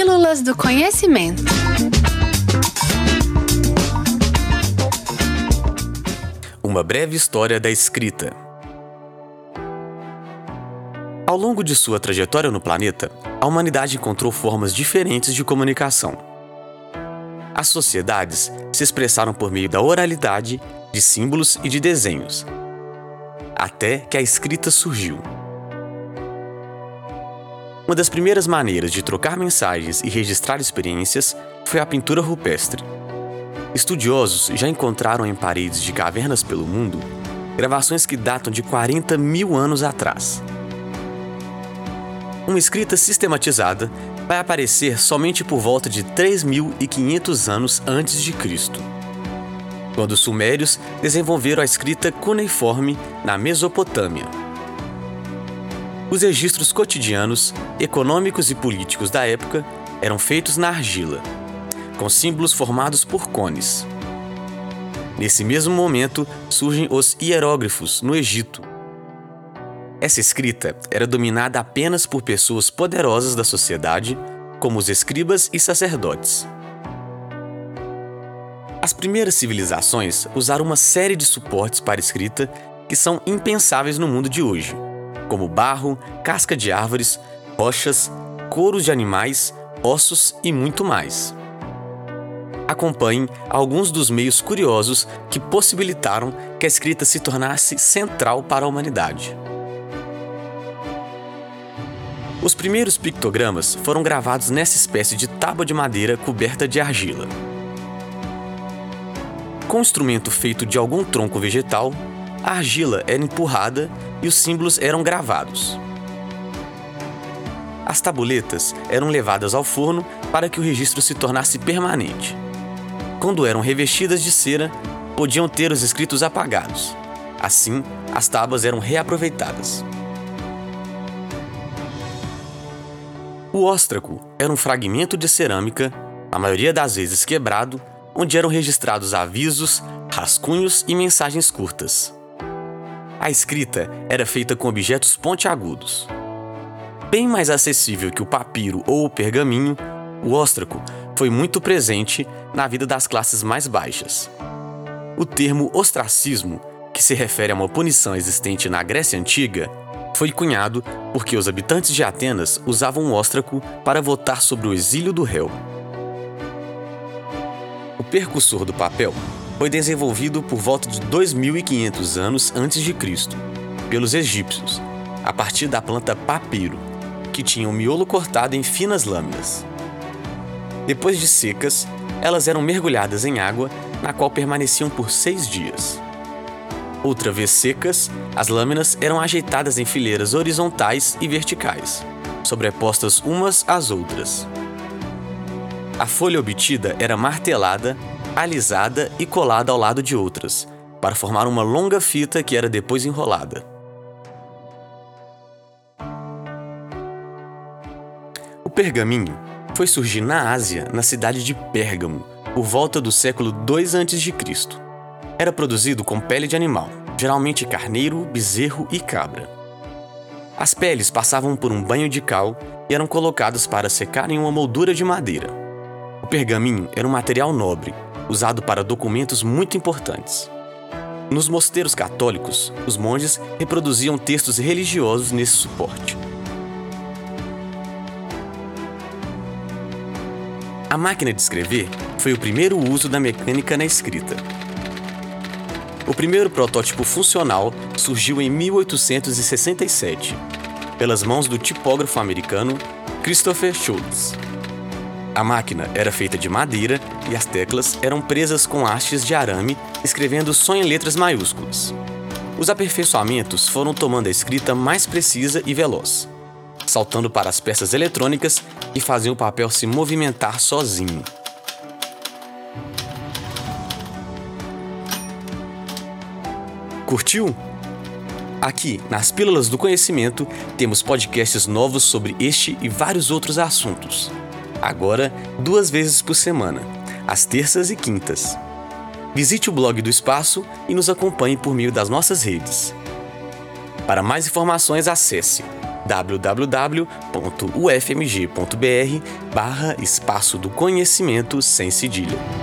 Pílulas do Conhecimento. Uma breve história da escrita. Ao longo de sua trajetória no planeta, a humanidade encontrou formas diferentes de comunicação. As sociedades se expressaram por meio da oralidade, de símbolos e de desenhos, até que a escrita surgiu. Uma das primeiras maneiras de trocar mensagens e registrar experiências foi a pintura rupestre. Estudiosos já encontraram em paredes de cavernas pelo mundo gravações que datam de 40 mil anos atrás. Uma escrita sistematizada vai aparecer somente por volta de 3.500 anos antes de Cristo, quando os sumérios desenvolveram a escrita cuneiforme na Mesopotâmia. Os registros cotidianos, econômicos e políticos da época eram feitos na argila, com símbolos formados por cones. Nesse mesmo momento surgem os hieróglifos no Egito. Essa escrita era dominada apenas por pessoas poderosas da sociedade, como os escribas e sacerdotes. As primeiras civilizações usaram uma série de suportes para escrita que são impensáveis no mundo de hoje como barro, casca de árvores, rochas, couros de animais, ossos e muito mais. Acompanhe alguns dos meios curiosos que possibilitaram que a escrita se tornasse central para a humanidade. Os primeiros pictogramas foram gravados nessa espécie de tábua de madeira coberta de argila. Com um instrumento feito de algum tronco vegetal, a argila era empurrada e os símbolos eram gravados. As tabuletas eram levadas ao forno para que o registro se tornasse permanente. Quando eram revestidas de cera, podiam ter os escritos apagados. Assim, as tábuas eram reaproveitadas. O óstraco era um fragmento de cerâmica, a maioria das vezes quebrado, onde eram registrados avisos, rascunhos e mensagens curtas. A escrita era feita com objetos pontiagudos. Bem mais acessível que o papiro ou o pergaminho, o óstraco foi muito presente na vida das classes mais baixas. O termo ostracismo, que se refere a uma punição existente na Grécia Antiga, foi cunhado porque os habitantes de Atenas usavam o óstraco para votar sobre o exílio do réu. O percussor do papel foi desenvolvido por volta de 2500 anos antes de Cristo pelos egípcios, a partir da planta papiro, que tinha o miolo cortado em finas lâminas. Depois de secas, elas eram mergulhadas em água, na qual permaneciam por seis dias. Outra vez secas, as lâminas eram ajeitadas em fileiras horizontais e verticais, sobrepostas umas às outras. A folha obtida era martelada alisada e colada ao lado de outras, para formar uma longa fita que era depois enrolada. O pergaminho foi surgir na Ásia, na cidade de Pérgamo, por volta do século 2 a.C. Era produzido com pele de animal, geralmente carneiro, bezerro e cabra. As peles passavam por um banho de cal e eram colocadas para secar em uma moldura de madeira. O pergaminho era um material nobre, usado para documentos muito importantes. Nos mosteiros católicos, os monges reproduziam textos religiosos nesse suporte. A máquina de escrever foi o primeiro uso da mecânica na escrita. O primeiro protótipo funcional surgiu em 1867, pelas mãos do tipógrafo americano Christopher Schultz. A máquina era feita de madeira e as teclas eram presas com hastes de arame, escrevendo só em letras maiúsculas. Os aperfeiçoamentos foram tomando a escrita mais precisa e veloz, saltando para as peças eletrônicas e faziam o papel se movimentar sozinho. Curtiu? Aqui, nas Pílulas do Conhecimento, temos podcasts novos sobre este e vários outros assuntos agora duas vezes por semana, às terças e quintas. Visite o blog do Espaço e nos acompanhe por meio das nossas redes. Para mais informações, acesse www.ufmg.br barra Espaço do Conhecimento sem cedilha.